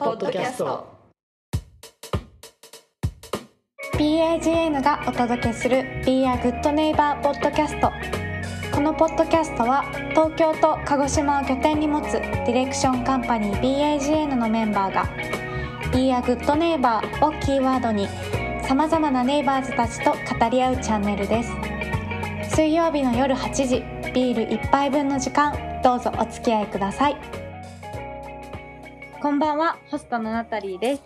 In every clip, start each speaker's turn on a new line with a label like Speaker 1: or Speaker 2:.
Speaker 1: ポッドキャスト。
Speaker 2: BAGN がお届けする Be a Good Neighbor ポッドキャストこのポッドキャストは東京と鹿児島を拠点に持つディレクションカンパニー BAGN のメンバーが Be a Good Neighbor をキーワードにさまざまなネイバーズたちと語り合うチャンネルです。水曜日の夜8時ビール1杯分の時間どうぞお付き合いください。こんばんはホストのナタリーです。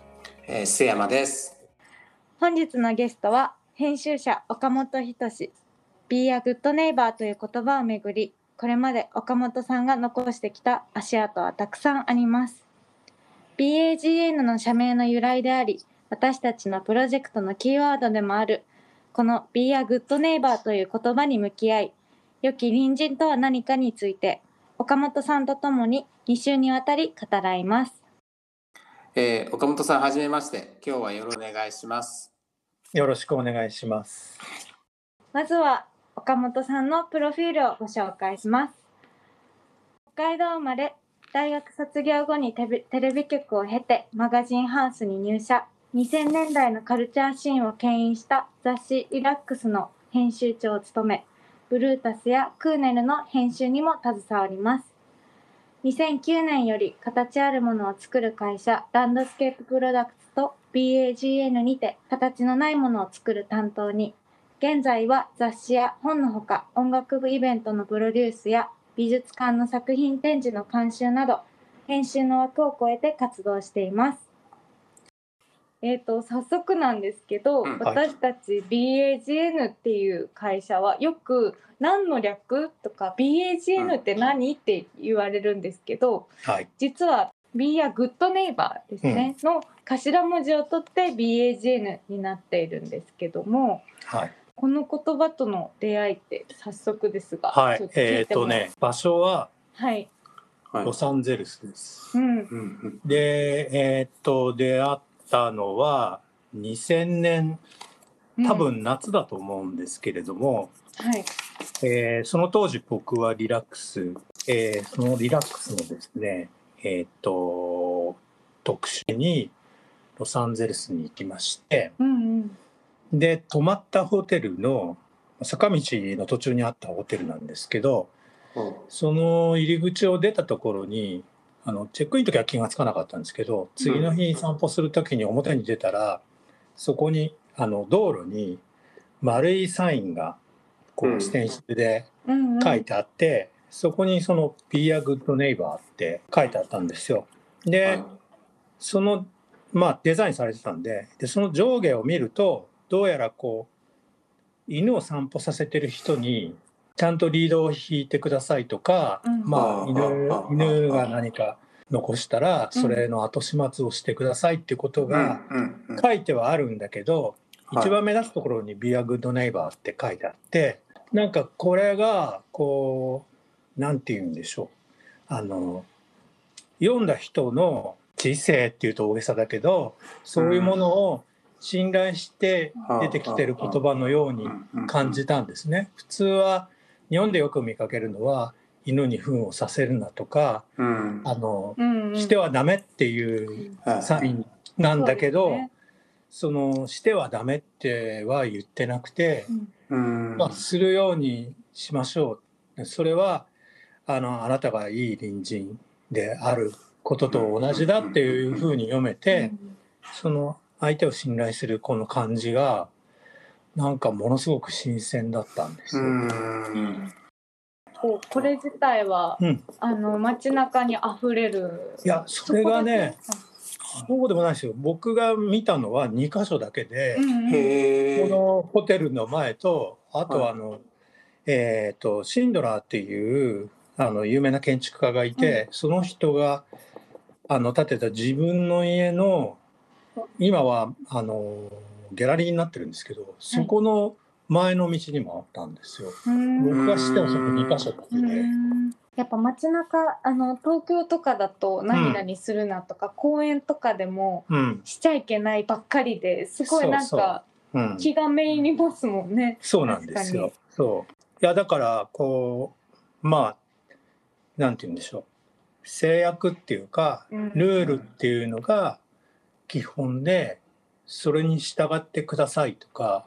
Speaker 3: えー、須山です。
Speaker 2: 本日のゲストは編集者岡本仁志。Be a Good Neighbor という言葉をめぐりこれまで岡本さんが残してきた足跡はたくさんあります。BAGN の社名の由来であり私たちのプロジェクトのキーワードでもあるこの Be a Good Neighbor という言葉に向き合い良き隣人とは何かについて岡本さんとともに2週にわたり語らいます
Speaker 3: えー、岡本さんはじめまして。今日はよろしくお願いします。
Speaker 4: よろしくお願いします。
Speaker 2: まずは岡本さんのプロフィールをご紹介します。北海道生まれ、大学卒業後にテレテレビ局を経てマガジンハウスに入社。2000年代のカルチャーシーンを牽引した雑誌リラックスの編集長を務め、ブルータスやクーネルの編集にも携わります。2009年より形あるものを作る会社ランドスケーププロダクツと BAGN にて形のないものを作る担当に現在は雑誌や本のほか音楽部イベントのプロデュースや美術館の作品展示の監修など編集の枠を超えて活動しています。えー、と早速なんですけど、
Speaker 3: うん
Speaker 4: はい
Speaker 2: 私たち BAGN っていう会社はよく何の略とか BAGN って何って言われるんですけど
Speaker 4: はい。
Speaker 2: 実は Be a Good Neighbor ですね、の頭文字を取って BAGN になっているんですけども
Speaker 4: はい。
Speaker 2: この言葉との出会いって早速ですが、
Speaker 4: はい
Speaker 2: っ。
Speaker 4: えっ、
Speaker 2: いても
Speaker 4: とね、場所は
Speaker 2: はい、
Speaker 3: はい。
Speaker 4: ロサンゼルスです。
Speaker 2: うん、
Speaker 3: うんうん
Speaker 4: で、えっ、と、出会ったのは2000年、多
Speaker 2: うん、
Speaker 4: 分夏だと思うんですけれども、
Speaker 2: はい、
Speaker 4: えーその当時僕はリラックス、えーそのリラックスのですね、えっ、と、特集にロサンゼルスに行きまして、
Speaker 2: うんうん、
Speaker 4: で泊まったホテルの坂道の途中にあったホテルなんですけど
Speaker 3: うん。
Speaker 4: その入り口を出たところにあのチェックインの時は気がつかなかったんですけど次の日散歩する時に表に出たらそこにあの道路に丸いサインがこ
Speaker 3: うん。
Speaker 4: うステンシルで
Speaker 2: うんうん、
Speaker 4: 書いてあって、そこにその「Be a good neighbor」って書いてあったんですよ。で、
Speaker 3: はい。
Speaker 4: そのまあデザインされてたんででその上下を見るとどうやらこう犬を散歩させてる人にちゃんとリードを引いてくださいとか、
Speaker 2: うん。
Speaker 4: まあ
Speaker 3: あ
Speaker 4: 犬犬が何か残したら
Speaker 2: うん
Speaker 4: それの後始末をしてくださいってことが
Speaker 3: うんうん
Speaker 4: 書いてはあるんだけど、
Speaker 3: はい。
Speaker 4: 一番目立つところに「Be a good neighbor」って書いてあってなんかこれがこうなんて言うんでしょう。あの読んだ人の知性っていうと大げさだけどそういうものを信頼して出てきてる言葉のように感じたんですね。普通は日本でよく見かけるのは犬に糞をさせるなとか
Speaker 3: うん。
Speaker 4: あの
Speaker 2: うんうん、
Speaker 4: してはダメっていう
Speaker 3: はい。
Speaker 4: サインなんだけど、
Speaker 2: そうですね。
Speaker 4: そのしてはダメっては言ってなくて、
Speaker 3: うん。
Speaker 4: まあ、するようにしましょう。それはあのあなたがいい隣人であることと同じだっていうふうに読めてその相手を信頼するこの感じがなんかものすごく新鮮だったんです
Speaker 3: う
Speaker 4: よ。
Speaker 3: ん。
Speaker 2: こうこれ自体は、
Speaker 4: うん。
Speaker 2: あの街中に溢れる
Speaker 4: いやそれがねそうでもないですよ。僕が見たのは2箇所だけで、
Speaker 2: うん
Speaker 4: このホテルの前とあとはあの、えっ、とシンドラーっていうあの有名な建築家がいて、その人があの建てた自分の家の今はあのギャラリーになってるんですけどそこの前の道にもあったんですよ。
Speaker 2: うん
Speaker 4: 僕が知ってもその2箇所だけ
Speaker 2: う
Speaker 4: で。
Speaker 2: んやっぱ街中あの東京とかだと何々するなとか、公園とかでも
Speaker 4: うん、
Speaker 2: しちゃいけないばっかりですごいなんか
Speaker 4: うん、
Speaker 2: 気がめいりますもんね。
Speaker 4: そうなんですよ。そう。いやだからこうまあなんて言うんでしょう。制約っていうか
Speaker 2: うん
Speaker 4: ルールっていうのが基本でそれに従ってくださいとか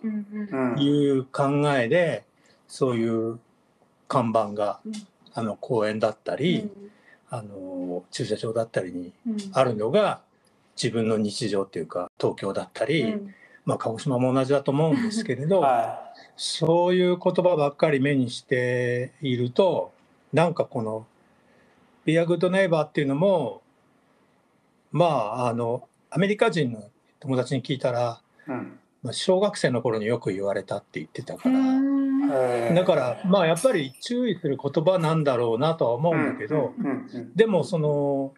Speaker 4: いう考えでそういう看板が
Speaker 2: うん
Speaker 4: あの公園だった
Speaker 2: う
Speaker 4: り
Speaker 2: ん。
Speaker 4: あの駐車場だったりに
Speaker 2: うん。
Speaker 4: あるのが自分の日常っていうか東京だったり、
Speaker 2: うん。
Speaker 4: まあ、鹿児島も同じだと思うんですけれど、
Speaker 3: は
Speaker 4: そういう言葉ばっかり目にしているとなんかこの「Be a Good Neighbor」っていうのもまああのアメリカ人の友達に聞いたら、
Speaker 3: いうん。
Speaker 4: まあ、小学生の頃によく言われたって言ってたから、だからまあやっぱり注意する言葉なんだろうなとは思うんだけど、
Speaker 3: うんうん
Speaker 4: でもその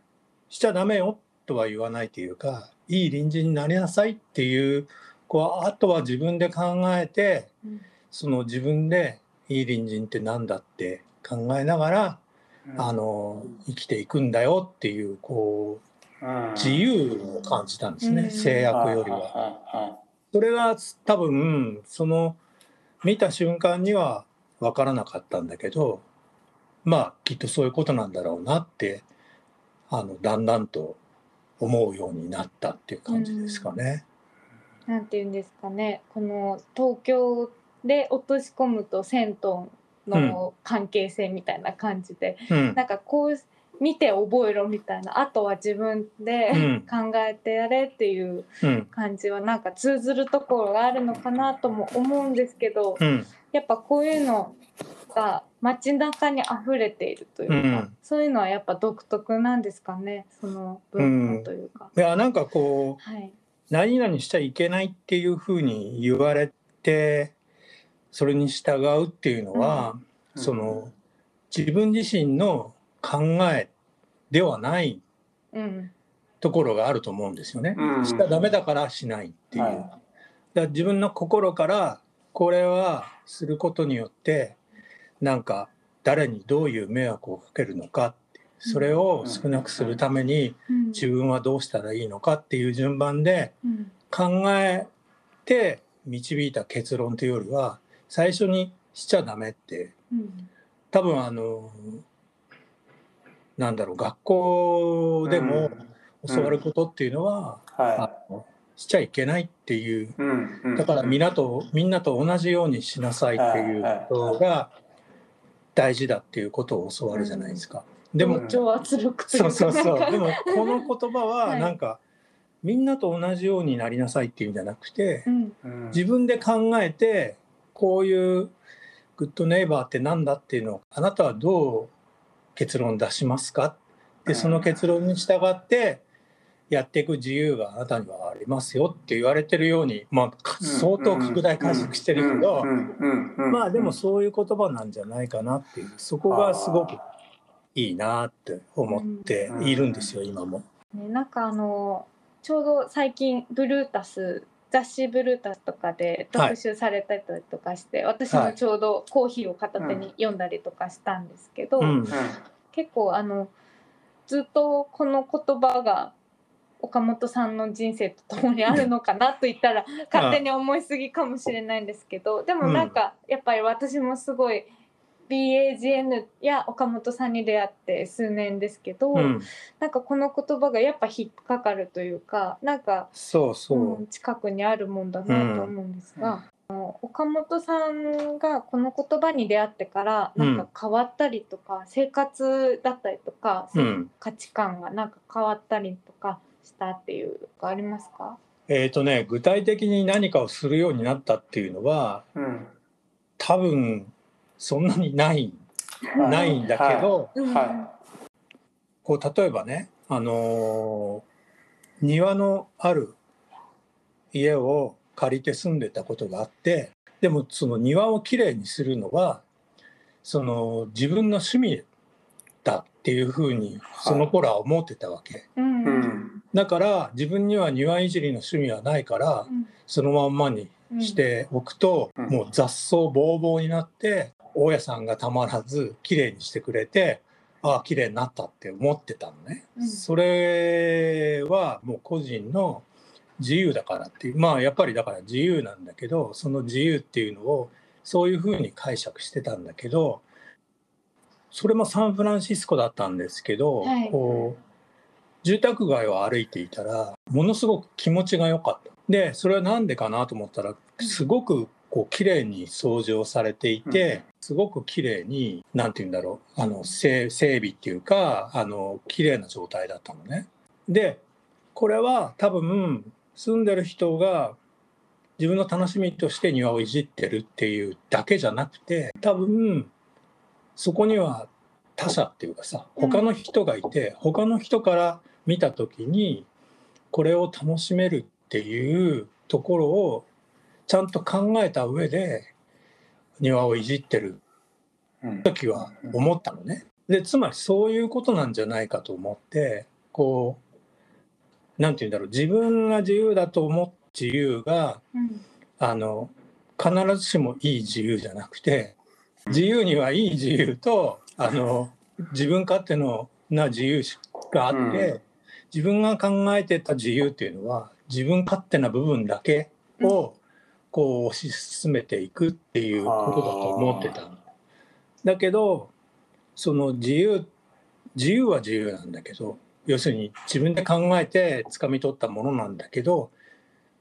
Speaker 4: しちゃダメよとは言わないというかいい隣人になりなさいっていうこうあとは自分で考えて
Speaker 2: うん。
Speaker 4: その自分でいい隣人ってなんだって考えながら
Speaker 3: うん。
Speaker 4: あの生きていくんだよっていうこう
Speaker 3: うん
Speaker 4: 自由を感じたんですね、
Speaker 2: うん。
Speaker 4: 制約よりは。
Speaker 3: は
Speaker 4: それが多分その見た瞬間には分からなかったんだけどまあきっとそういうことなんだろうなってあのだんだんと思うようになったっていう感じですかね。
Speaker 2: なんていうんですかね。この東京で落とし込むと銭湯の関係性みたいな感じで、
Speaker 4: うん。
Speaker 2: なんかこう見て覚えろみたいなあとは自分で、
Speaker 4: うん。
Speaker 2: 考えてやれっていう
Speaker 4: うん。
Speaker 2: 感じはなんか通ずるところがあるのかなとも思うんですけど、
Speaker 4: うん。
Speaker 2: やっぱこういうのが街中に溢れているというか、
Speaker 4: うん。
Speaker 2: そういうのはやっぱ独特なんですかねその文化というか。
Speaker 4: いやなんかこう
Speaker 2: はい、
Speaker 4: 何々しちゃいけないっていうふうに言われてそれに従うっていうのは、
Speaker 3: うん。
Speaker 4: その自分自身の考えではない
Speaker 2: うん。
Speaker 4: ところがあると思うんですよね。
Speaker 3: うん。
Speaker 4: しちゃダメだからしないっていう。
Speaker 3: はい。
Speaker 4: だから自分の心からこれはすることによってなんか誰にどういう迷惑をかけるのかってそれを少なくするために
Speaker 2: うん。
Speaker 4: 自分はどうしたらいいのかっていう順番で
Speaker 2: うん。
Speaker 4: 考えて導いた結論というよりは最初にしちゃダメって
Speaker 2: うん。
Speaker 4: 多分あのなんだろう学校でも教わることっていうのは、
Speaker 3: は
Speaker 4: あのしちゃいけないっていう。
Speaker 3: いうんうん。
Speaker 4: だからみんなとみんなと同じようにしなさいっていうことが大事だっていうことを教わるじゃないですか。でも
Speaker 3: うん
Speaker 2: 同調圧力とい
Speaker 4: そう
Speaker 2: か
Speaker 4: そうそう。でもこの言葉は
Speaker 2: はい。
Speaker 4: なんかみんなと同じようになりなさいっていうんじゃなくて
Speaker 2: うん
Speaker 3: うん。
Speaker 4: 自分で考えてこういうグッドネイバーってなんだっていうのをあなたはどう結論出しますか？でその結論に従ってやっていく自由があなたにはありますよって言われてるように、まあ、か相当拡大解釈してるけど、まあでもそういう言葉なんじゃないかなっていう。そこがすごくいいなって思っているんですよ今も。
Speaker 2: ね、なんかあのちょうど最近ブルータス雑誌ブルータスとかで特集されたりとかして、私もちょうどコーヒーを片手に読んだりとかしたんですけど、
Speaker 4: うん。
Speaker 2: 結構あのずっとこの言葉が岡本さんの人生とともにあるのかなと言ったら勝手に思いすぎかもしれないんですけどでもなんかやっぱり私もすごい BAGN や岡本さんに出会って数年ですけど、
Speaker 4: うん、
Speaker 2: なんかこの言葉がやっぱ引っかかるというかなんか、
Speaker 4: そうそう、
Speaker 2: うん近くにあるもんだなと思うんですが、あの岡本さんがこの言葉に出会ってからなんか変わったりとか、生活だったりとか、
Speaker 4: うん。
Speaker 2: 価値観がなんか変わったりとかしたっていうのがありますか？
Speaker 4: えーとね、具体的に何かをするようになったっていうのは
Speaker 3: うん。
Speaker 4: 多分そんなにないないんだけど、
Speaker 3: はい。は
Speaker 4: こう例えばね、あのー庭のある家を借りて住んでたことがあってでもその庭をきれいにするのはその自分の趣味だっていうふうにその頃は思ってたわけ。
Speaker 2: うん。
Speaker 3: うん
Speaker 4: だから自分には庭いじりの趣味はないからそのまんまに
Speaker 2: うん
Speaker 4: しておくと、
Speaker 3: うん。
Speaker 4: もう雑草ぼうぼうになって大家さんがたまらず綺麗にしてくれてああ綺麗になったって思ってたのね、
Speaker 2: うん。
Speaker 4: それはもう個人の自由だからっていう。まあやっぱりだから自由なんだけどその自由っていうのをそういうふうに解釈してたんだけどそれもサンフランシスコだったんですけど、
Speaker 2: はい。
Speaker 4: こう住宅街を歩いていたらものすごく気持ちが良かった。でそれは何でかなと思ったらすごくこう綺麗に掃除をされていて、すごく綺麗に何て言うんだろうあの整備っていうかあの綺麗な状態だったのね。でこれは多分住んでる人が自分の楽しみとして庭をいじってるっていうだけじゃなくて多分そこには他者っていうかさ他の人がいて、他の人から見た時にこれを楽しめるっていうところをちゃんと考えた上で庭をいじってる
Speaker 3: うん。
Speaker 4: 時は思ったのね。でつまりそういうことなんじゃないかと思ってこうなんて言うんだろう自分が自由だと思う自由が
Speaker 2: うん。
Speaker 4: あの必ずしもいい自由じゃなくて自由にはいい自由とあの自分勝手のな自由があって、
Speaker 3: うん。
Speaker 4: 自分が考えてた自由っていうのは自分勝手な部分だけをこう推し進めていくっていうことだと思ってた。だけどその自由自由は自由なんだけど要するに自分で考えて掴み取ったものなんだけど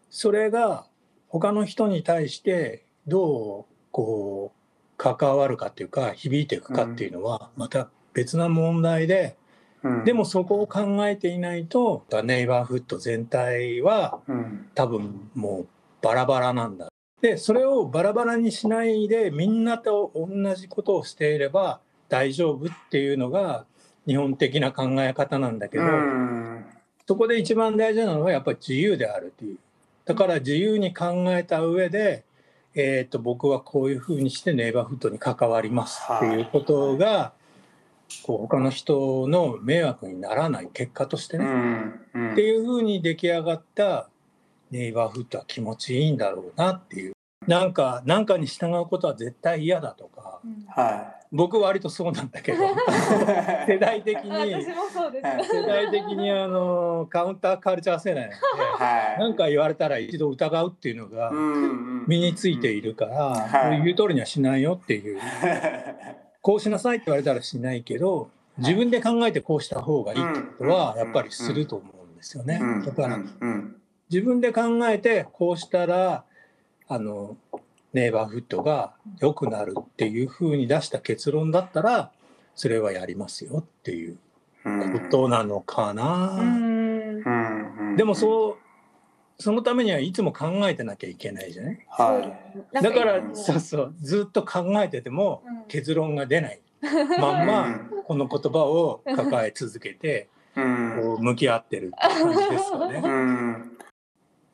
Speaker 4: それが他の人に対してどうこう関わるかっていうか響いていくかっていうのはまた別な問題で、
Speaker 3: うん。
Speaker 4: でもそこを考えていないとネイバーフッド全体は
Speaker 3: うん。
Speaker 4: 多分もうバラバラなんだ。でそれをバラバラにしないでみんなと同じことをしていれば大丈夫っていうのが日本的な考え方なんだけど、
Speaker 3: うん
Speaker 4: そこで一番大事なのはやっぱり自由であるっていう。だから自由に考えた上で、えー、と僕はこういうふうにしてネイバーフッドに関わりますっていうことが、こう他の人の迷惑にならない結果として
Speaker 3: う
Speaker 4: ね、っていうふうに出来上がったネイバーフッドは気持ちいいんだろうなっていう。なんか何かに従うことは絶対嫌だとか。
Speaker 2: うん
Speaker 3: は
Speaker 4: 僕割とそうなんだけど。
Speaker 3: い
Speaker 4: 世代的に
Speaker 2: 私もそうです。
Speaker 3: はい。
Speaker 4: 世代的にあのカウンターカルチャー世代なんで
Speaker 3: はい。
Speaker 4: 何か言われたら一度疑うっていうのが
Speaker 3: うん
Speaker 4: 身についているから、
Speaker 3: はい。
Speaker 4: 言う通りにはしないよっていう。こうしなさいって言われたらしないけど自分で考えてこうした方がいいってことはやっぱりすると思うんですよね。
Speaker 3: うん。
Speaker 4: だから
Speaker 3: うん
Speaker 4: 自分で考えてこうしたらあのネイバーフッドが良くなるっていうふうに出した結論だったらそれはやりますよっていう
Speaker 3: うん
Speaker 4: ことなのかな。でもそうそのためにはいつも考えてなきゃいけないじゃない？
Speaker 3: はい。
Speaker 4: だから
Speaker 3: うん
Speaker 4: そうそう。ずっと考えてても
Speaker 2: うん。
Speaker 4: 結論が出ない。まんま
Speaker 3: うん。
Speaker 4: この言葉を抱え続けて
Speaker 3: うん。
Speaker 4: こう向き合ってるって感じですかね。
Speaker 3: うん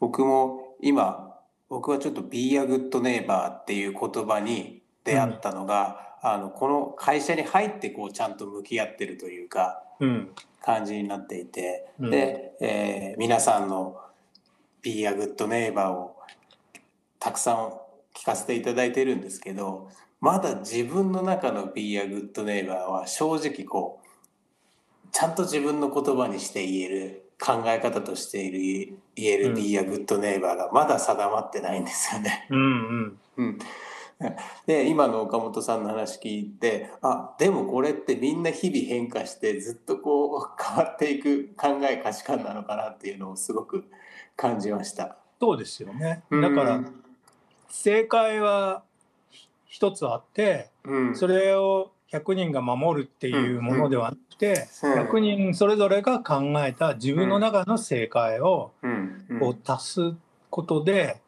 Speaker 3: 僕も今僕はちょっと「Be a Good Neighbor」っていう言葉に出会ったのが、あのこの会社に入ってこうちゃんと向き合ってるというか
Speaker 4: うん。
Speaker 3: 感じになっていて、
Speaker 4: うん。
Speaker 3: で、えー皆さんの「Be a Good Neighbor」をたくさん聞かせていただいてるんですけどまだ自分の中の「Be a Good Neighbor」は正直こうちゃんと自分の言葉にして言える考え方としている言える
Speaker 4: うん
Speaker 3: Be a Good Neighbor がまだ定まってないんですよね。
Speaker 4: うんうん
Speaker 3: うん、で今の岡本さんの話聞いてあでもこれってみんな日々変化してずっとこう 変わっていく考え価値観なのかなっていうのをすごく感じました。
Speaker 4: そうですよね。だから
Speaker 3: うん
Speaker 4: 正解は一つあって
Speaker 3: うん、
Speaker 4: それを100人が守るっていうものではなくて
Speaker 3: うん。
Speaker 4: 100人それぞれが考えた自分の中の正解をこう足すことで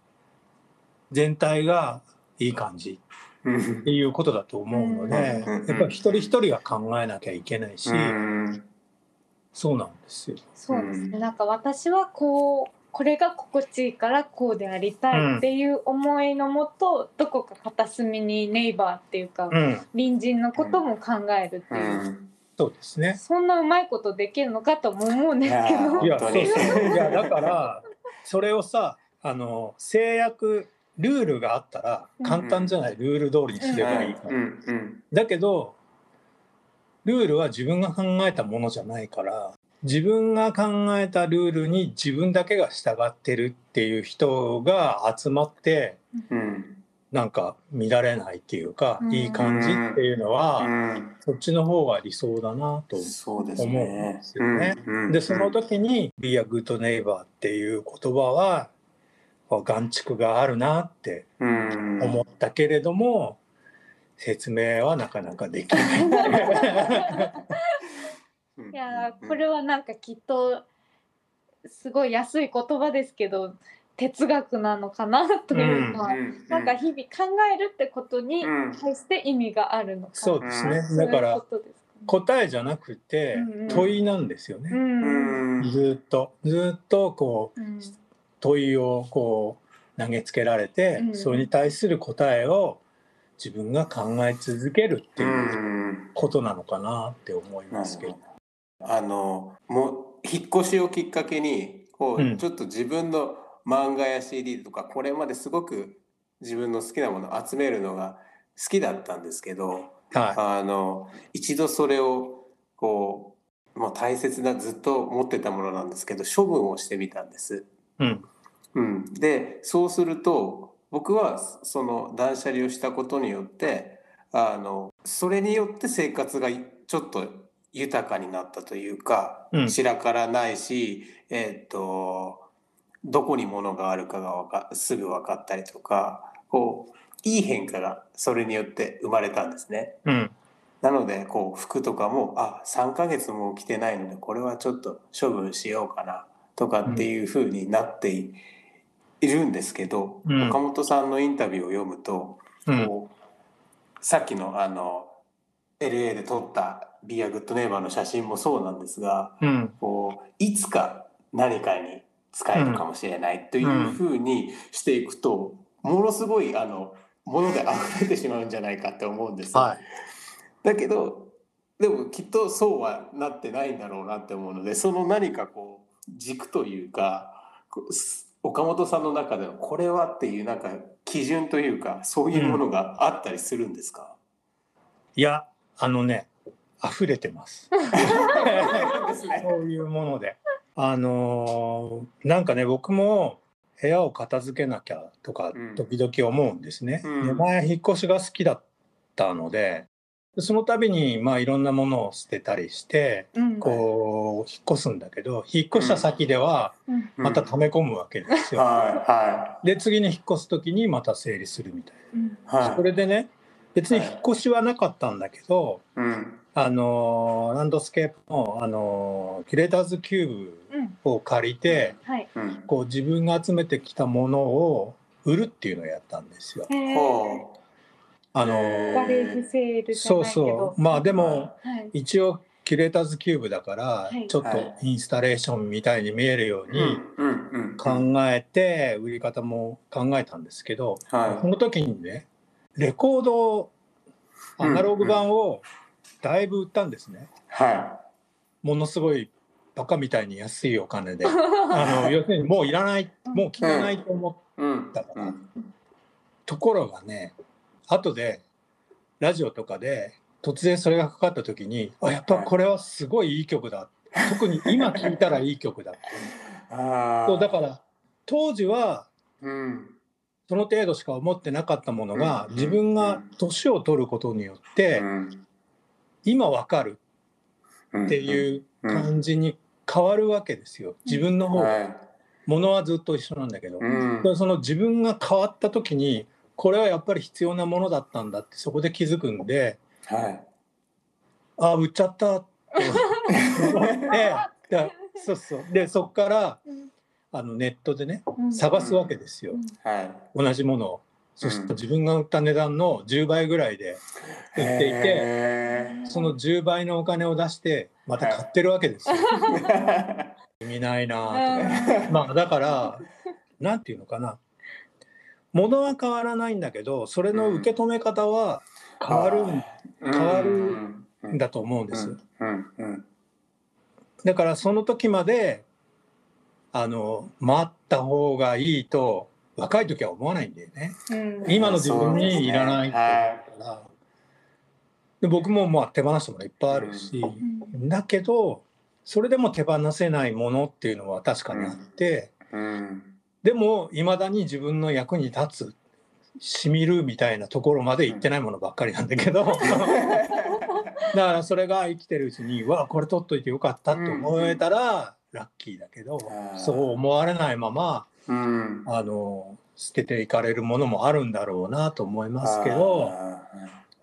Speaker 4: 全体がいい感じ
Speaker 3: うん
Speaker 4: っていうことだと思うので
Speaker 3: うん。
Speaker 4: やっぱり一人一人が考えなきゃいけないし
Speaker 3: うん。
Speaker 4: そうなん。ですよ。
Speaker 2: そうですね。
Speaker 3: うん
Speaker 2: なんか私はこうこれが心地いいからこうでありたいっていう思いのもと、どこか片隅にネイバーっていうか、
Speaker 4: うん、
Speaker 2: 隣人のことも考えるって
Speaker 3: う
Speaker 2: いう、
Speaker 3: ん。
Speaker 4: そうですね。
Speaker 2: そんなうまいことできるのかとも思うんですけ
Speaker 3: いや
Speaker 2: ど
Speaker 4: いや、そうそう。いや、だから、それをさ、あの、制約、ルールがあったら簡単じゃない、ルール通りにすればいいから。
Speaker 3: うん。うん。
Speaker 4: だけど、ルールは自分が考えたものじゃないから、自分が考えたルールに自分だけが従ってるっていう人が集まって、
Speaker 3: うん
Speaker 4: なんか乱れないっていうか、
Speaker 2: うん。
Speaker 4: いい感じっていうのは、
Speaker 3: うん
Speaker 4: そっちの方が理想だなと
Speaker 3: そうです
Speaker 4: 思うん
Speaker 3: ね
Speaker 4: ですよね。でその時に「Be a good neighbor」っていう言葉は眼蓄があるなって
Speaker 3: うん。
Speaker 4: 思ったけれども、説明はなかなかできない。
Speaker 3: うん
Speaker 2: いやーこれはなんかきっとすごい安い言葉ですけど哲学なのかなというか、
Speaker 3: うん
Speaker 2: なんか日々考えるってことに
Speaker 3: うん。
Speaker 2: 対して意味があるのかな、
Speaker 4: そうですね。だから答えじゃなくて問いなんですよね。
Speaker 2: うん。
Speaker 3: うん
Speaker 4: ずっと。ずっとこう
Speaker 2: うん。
Speaker 4: 問いをこう投げつけられて、
Speaker 2: うん。
Speaker 4: それに対する答えを自分が考え続けるって
Speaker 3: う
Speaker 4: いうん。ことなのかなって思い
Speaker 3: な
Speaker 4: ますけ。ど
Speaker 3: あのもう引っ越しをきっかけにこう、
Speaker 4: うん
Speaker 3: ちょっと自分の漫画や CD とかこれまですごく自分の好きなものを集めるのが好きだったんですけど
Speaker 4: は
Speaker 3: あの一度それをこうもう大切なずっと持ってたものなんですけど処分をしてみたんです。
Speaker 4: い。うん。
Speaker 3: うん、でそうすると僕はその断捨離をしたことによってあのそれによって生活がちょっと豊かになったというか、
Speaker 4: うん
Speaker 3: 散らからないし、えっとどこに物があるかがわかすぐ分かったりとかこういい変化がそれによって生まれたんですね。
Speaker 4: うん。
Speaker 3: なのでこう服とかもあ3ヶ月も着てないのでこれはちょっと処分しようかなとかっていう風になってい,、るんですけど、
Speaker 4: うん
Speaker 3: 岡本さんのインタビューを読むと、
Speaker 4: うん。
Speaker 3: こうさっきのあの LA で撮った「ビアグッドネイバー」の写真もそうなんですが
Speaker 4: うん。
Speaker 3: こういつか何かに使えるかもしれないという風にしていくと、ものすごいあのもので溢れてしまうんじゃないかって思うんですよ。
Speaker 4: はい。
Speaker 3: だけどでもきっとそうはなってないんだろうなって思うのでその何かこう軸というか岡本さんの中でのこれはっていうなんか基準というかそういうものがあったりするんですか、
Speaker 4: いや、あのね、溢れてます。そういうもので。あのーなんかね、僕も部屋を片付けなきゃとか
Speaker 3: うん
Speaker 4: 時々思うんですね。
Speaker 3: うん
Speaker 4: で前引っ越しが好きだったので、その度にまあいろんなものを捨てたりして、
Speaker 2: うん
Speaker 4: こう引っ越すんだけど、引っ越した先では
Speaker 2: うん
Speaker 4: また溜め込むわけですよ。
Speaker 3: は
Speaker 4: で次に引っ越す時にまた整理するみたいな。
Speaker 3: はい
Speaker 4: それでね、別に引っ越しはなかったんだけど、
Speaker 3: うん。
Speaker 4: あのーランドスケープの、あのーキュレーターズキュー
Speaker 2: うん
Speaker 4: ブを借りて、
Speaker 2: はい。
Speaker 3: うん。
Speaker 4: こう自分が集めてきたものを売るっていうのをやったんですよ。
Speaker 2: へー。
Speaker 3: ほ
Speaker 4: あの
Speaker 3: へ
Speaker 4: ー
Speaker 2: ガレージセールじゃ
Speaker 4: そう
Speaker 2: ないけど。
Speaker 4: そうまあでも
Speaker 2: はい。
Speaker 4: 一応キュレーターズキューブだから
Speaker 2: はい。
Speaker 4: ちょっとインスタレーションみたいに見えるよう
Speaker 3: う
Speaker 4: に考えて売り方も考えたんですけど
Speaker 3: はい。
Speaker 4: その時にねレコードアナログ版をだいぶ売ったんですね。
Speaker 3: は
Speaker 4: ものすごいバカみたいに安いお金で。あの要するにもういらないもう聞かないと思っ
Speaker 3: いうん。
Speaker 4: だから
Speaker 3: うん。
Speaker 4: ところがね後でラジオとかで突然それがかかった時にあやっぱこれはすごいいい曲だ。特に今聴いたらいい曲だ
Speaker 3: あー。
Speaker 4: そうだから当時は
Speaker 3: うん
Speaker 4: その程度しか思ってなかったものが
Speaker 3: うん。
Speaker 4: 自分が年を取ることによって今わかるって
Speaker 3: う
Speaker 4: いう感じに変わるわけですよ。自分の方。が
Speaker 3: はい。
Speaker 4: ものはずっと一緒なんだけど。
Speaker 3: うん。
Speaker 4: でその自分が変わった時にこれはやっぱり必要なものだったんだってそこで気づくんで
Speaker 3: はい。
Speaker 4: あ売っちゃったって思って だそうそう。でそこから
Speaker 2: うん
Speaker 4: あのネットでね
Speaker 2: うん。
Speaker 4: 探すわけですよ。
Speaker 3: はい。
Speaker 4: 同じものを。そして自分が売った値段の10倍ぐらいで売っていて
Speaker 3: へ
Speaker 4: その10倍のお金を出してまた買ってるわけですよ。
Speaker 3: ー
Speaker 4: 意味ないなとか。まあだからなんていうのかな。物は変わらないんだけどそれの受け止め方は変わるん変わるんだと思うんです。
Speaker 3: うん。うん。
Speaker 4: だからその時まであの待った方がいいと若い時は思わないんだよね。
Speaker 2: うん。
Speaker 4: 今の自分にいらないって
Speaker 3: はい
Speaker 4: 思うから。で僕もまあ手放したものいっぱいあるし、
Speaker 2: うん。
Speaker 4: だけどそれでも手放せないものっていうのは確かにあって、
Speaker 3: うん。
Speaker 4: でもいまだに自分の役に立つしみるみたいなところまで行ってないものばっかりなんだけど。だからそれが生きてるうちにうわこれ取っといてよかったって思えたらラッキーだけど、
Speaker 3: うん
Speaker 4: そう思われないまま
Speaker 3: うん。
Speaker 4: あの捨てていかれるものもあるんだろうなと思いますけど
Speaker 3: あ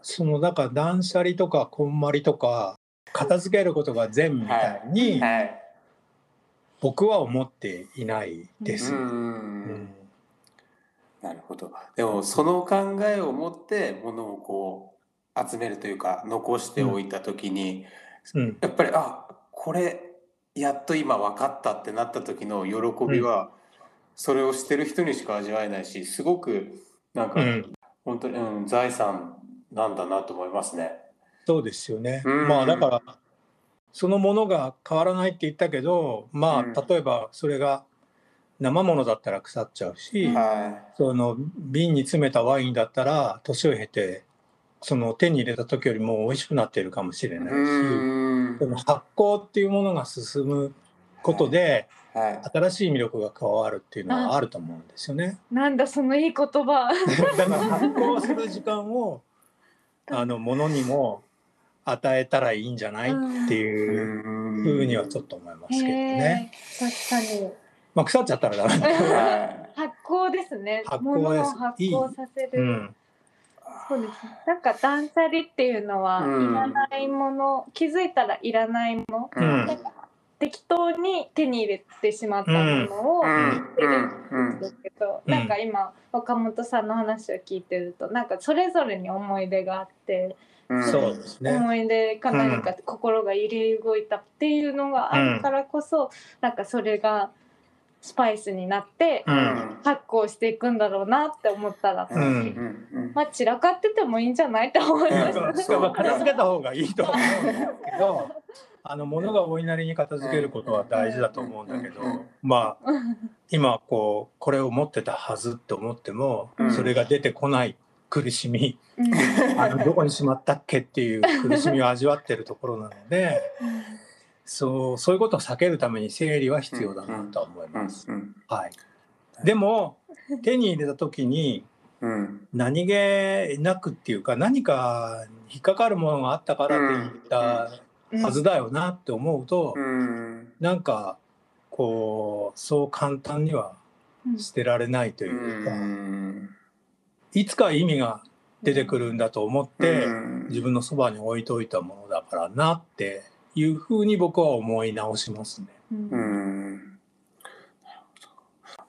Speaker 4: そのだから断捨離とかこんまりとか片付けることが善みたいに
Speaker 3: ーはい。
Speaker 4: 僕は思っていないです。
Speaker 3: う
Speaker 4: うん
Speaker 3: ん。なるほど。でもその考えを持ってものをこう集めるというか残しておいた時に、
Speaker 4: うん。
Speaker 3: やっぱりあこれやっと今分かったってなった時の喜びは、それをしてる人にしか味わえないしすごくなんか、
Speaker 4: うん。
Speaker 3: 本当に、うん、財産なんだなと思いますね。
Speaker 4: そうですよね。
Speaker 3: うん。
Speaker 4: まあだからそのものが変わらないって言ったけどまあ
Speaker 3: うん。
Speaker 4: 例えばそれが生ものだったら腐っちゃうし、
Speaker 3: は
Speaker 4: その瓶に詰めたワインだったら年を経てその手に入れた時よりも美味しくなっているかもしれ
Speaker 3: い。
Speaker 4: ないし、
Speaker 3: うん
Speaker 4: その発酵っていうものが進むことで
Speaker 3: はい。
Speaker 4: 新しい魅力が加わるっていうのはあると思うんですよね。
Speaker 2: なんだそのいい言葉
Speaker 4: だから発酵する時間をあのものにも与えたらいいんじゃないっていうふうにはちょっと思いますけどね。
Speaker 2: 確かに
Speaker 4: まあ腐っちゃったらダメだ
Speaker 2: 発酵ですね
Speaker 4: 発酵です
Speaker 2: 物を発酵させる
Speaker 4: うん。
Speaker 2: そうです。ねなんか断捨離っていうのは、
Speaker 3: うん。
Speaker 2: いらないもの気づいたらいらないもの、
Speaker 3: い。
Speaker 4: うん。
Speaker 2: なんか適当に手に入れてしまったものを
Speaker 3: う
Speaker 2: 売
Speaker 3: ん。
Speaker 2: ってるんですけど、
Speaker 4: うん。
Speaker 2: なんか今岡本さんの話を聞いてるとなんかそれぞれに思い出があって、
Speaker 3: うん。
Speaker 4: そうですね。
Speaker 2: 思い出か何か心が揺れ動いたっていうのがあるからこそ、なんかそれがスパイスになって
Speaker 4: うん。
Speaker 2: 発酵していくんだろうなって思ったら、
Speaker 3: うん。
Speaker 2: まあ散らかっててもいいんじゃないって思いました。
Speaker 3: うん
Speaker 4: 片付けた方がいいとは思うんですけど、あの物が多いなりに片付けることは大事だと思うんだけど
Speaker 3: うん、
Speaker 4: まあ今こうこれを持ってたはずって思っても
Speaker 3: うん。
Speaker 4: それが出てこない苦しみ、
Speaker 2: うん。
Speaker 4: あのどこにしまったっけっていう苦しみを味わってるところなので、そうそういうことを避けるために整理は必要だなとは思います。
Speaker 3: うん
Speaker 4: はい。でも手に入れた時に
Speaker 3: うん。
Speaker 4: 何気なくっていうか何か引っかかるものがあったからって言ったはずだよなって思うと、
Speaker 3: うん。
Speaker 4: なんかこうそう簡単には捨てられないと
Speaker 3: う
Speaker 4: いうか、
Speaker 3: ん。
Speaker 4: いつか意味が出てくるんだと思って、
Speaker 3: うん。
Speaker 4: 自分のそばに置いといたものだからなっていうふうに僕は思い直しますね。
Speaker 2: うん。
Speaker 3: うん。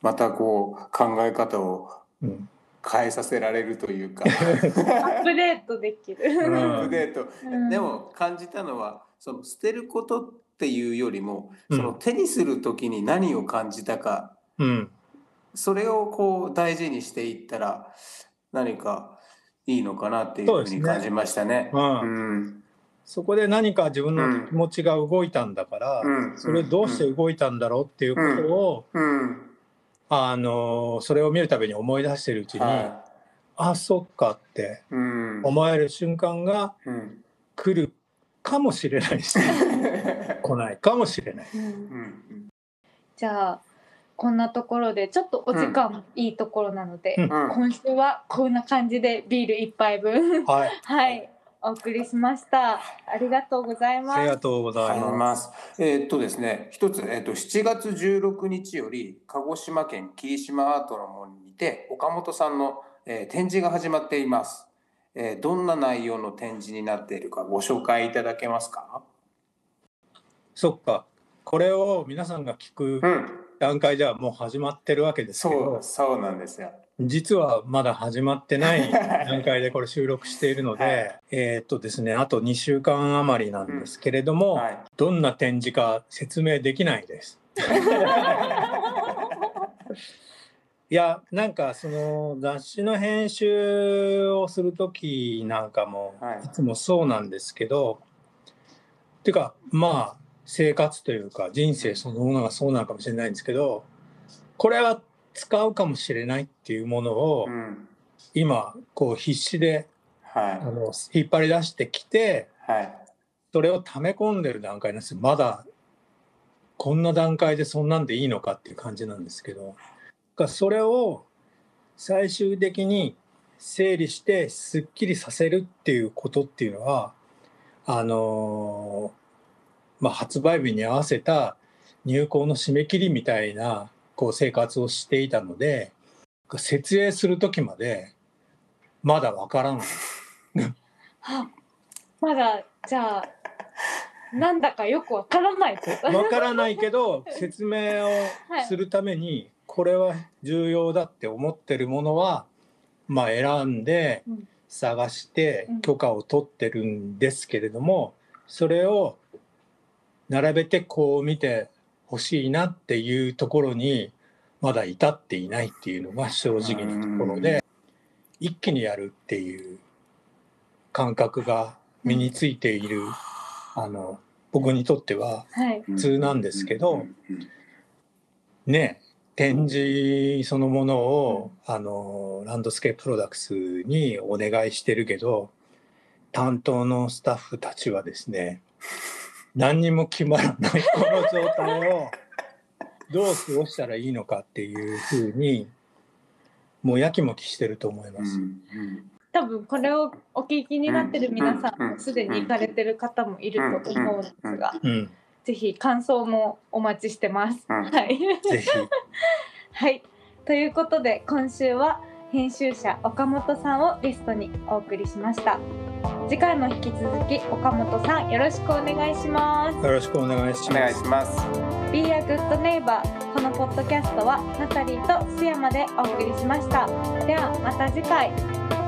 Speaker 3: またこう考え方を
Speaker 4: うん。
Speaker 3: 変えさせられるというか。
Speaker 2: アップデートできる。
Speaker 3: ア
Speaker 4: ん。
Speaker 3: ップデート。
Speaker 2: うん。
Speaker 3: でも感じたのはその捨てることっていうよりも
Speaker 4: うん。
Speaker 3: その手にする時に何を感じたか。
Speaker 4: うん。
Speaker 3: それをこう大事にしていったら何かいいのかなっていうふうに感じましたね。
Speaker 4: うん。
Speaker 3: うん
Speaker 4: そこで何か自分の気持ちが動いたんだから、
Speaker 3: うん。
Speaker 4: それどうして動いたんだろうっていうことを、
Speaker 3: うん。
Speaker 4: あのそれを見るたびに思い出してるうちに、
Speaker 3: は
Speaker 4: あそっかって思える瞬間が
Speaker 3: うん。
Speaker 4: 来るかもしれないし 来ないかもしれない。
Speaker 2: じゃあこんなところでちょっとお時間いいところなので、
Speaker 4: うん
Speaker 3: うん。
Speaker 2: 今週はこんな感じでビール一杯分。
Speaker 4: はい、
Speaker 2: はいお送りしました。ありがとうござい
Speaker 4: あり
Speaker 2: ます。
Speaker 4: がとうござ
Speaker 3: ありがとうござい
Speaker 4: いま。
Speaker 3: ますす。えーっとですね、一つ、えーっと7月16日より鹿児島県霧島アートの門にて岡本さんの、えー展示が始まっています、えーどんな内容の展示になっているかご紹介いただけますか？
Speaker 4: そっか。これを皆さんが聞く
Speaker 3: うん、
Speaker 4: 段階ではもう始まってるわけですけ
Speaker 3: そう
Speaker 4: ど、
Speaker 3: そうなんですよ。
Speaker 4: 実はまだ始まってない段階でこれ収録しているので、
Speaker 3: はい
Speaker 4: えーっとですね、あと2週間余りなんですけれども、
Speaker 3: はい。
Speaker 4: どんな展示か説明できないです。いやなんかその雑誌の編集をする時なんかも
Speaker 3: はい
Speaker 4: いつもそうなんですけど、っていうかまあ生活というか人生そのものがそうなのかもしれないんですけどこれは使うかもしれないっていうものを
Speaker 3: うん、
Speaker 4: 今こう必死であ
Speaker 3: は
Speaker 4: の引っ張り出してきて。それを溜め込んでる段階なんですよ。まだこんな段階でそんなんでいいのかっていう感じなんですけど。だからそれを最終的に整理してすっきりさせるっていうことっていうのはあのまあ、発売日に合わせた入校の締め切りみたいなこう生活をしていたので設営する時までまだわからない。
Speaker 2: あ まだじゃあなんだかよくわからない
Speaker 4: わからないけど 説明をするためにこれは重要だって思ってるものはまあ選んで
Speaker 2: うん。
Speaker 4: 探して
Speaker 2: うん。
Speaker 4: 許可を取ってるんですけれどもそれを並べてこう見てほしいなっていうところにまだ至っていないっていうのが正直なところで一気にやるっていう感覚が身についているあの僕にとっては
Speaker 2: はい。
Speaker 4: 普通なんですけどね展示そのものをあのランドスケーププロダクツにお願いしてるけど担当のスタッフたちはですね何にも決まらないこの状態をどう過ごしたらいいのかっていうふうにもうやきもきしてると思います。
Speaker 2: 多分これをお聞きになってる皆さんもすでに行かれてる方もいると思うんですが
Speaker 4: うん、
Speaker 2: ぜひ感想もお待ちしてます。
Speaker 3: うん
Speaker 2: はい
Speaker 4: ぜひ
Speaker 2: はい。ということで今週は編集者岡本さんをゲストにお送りしました。次回も引き続き岡本さんよろしくお願いします。
Speaker 4: よろしくお願いし
Speaker 3: お願い
Speaker 4: ます。
Speaker 3: します。
Speaker 2: Be a Good Neighbor このポッドキャストはナタリーと須山でお送りしました。ではまた次回。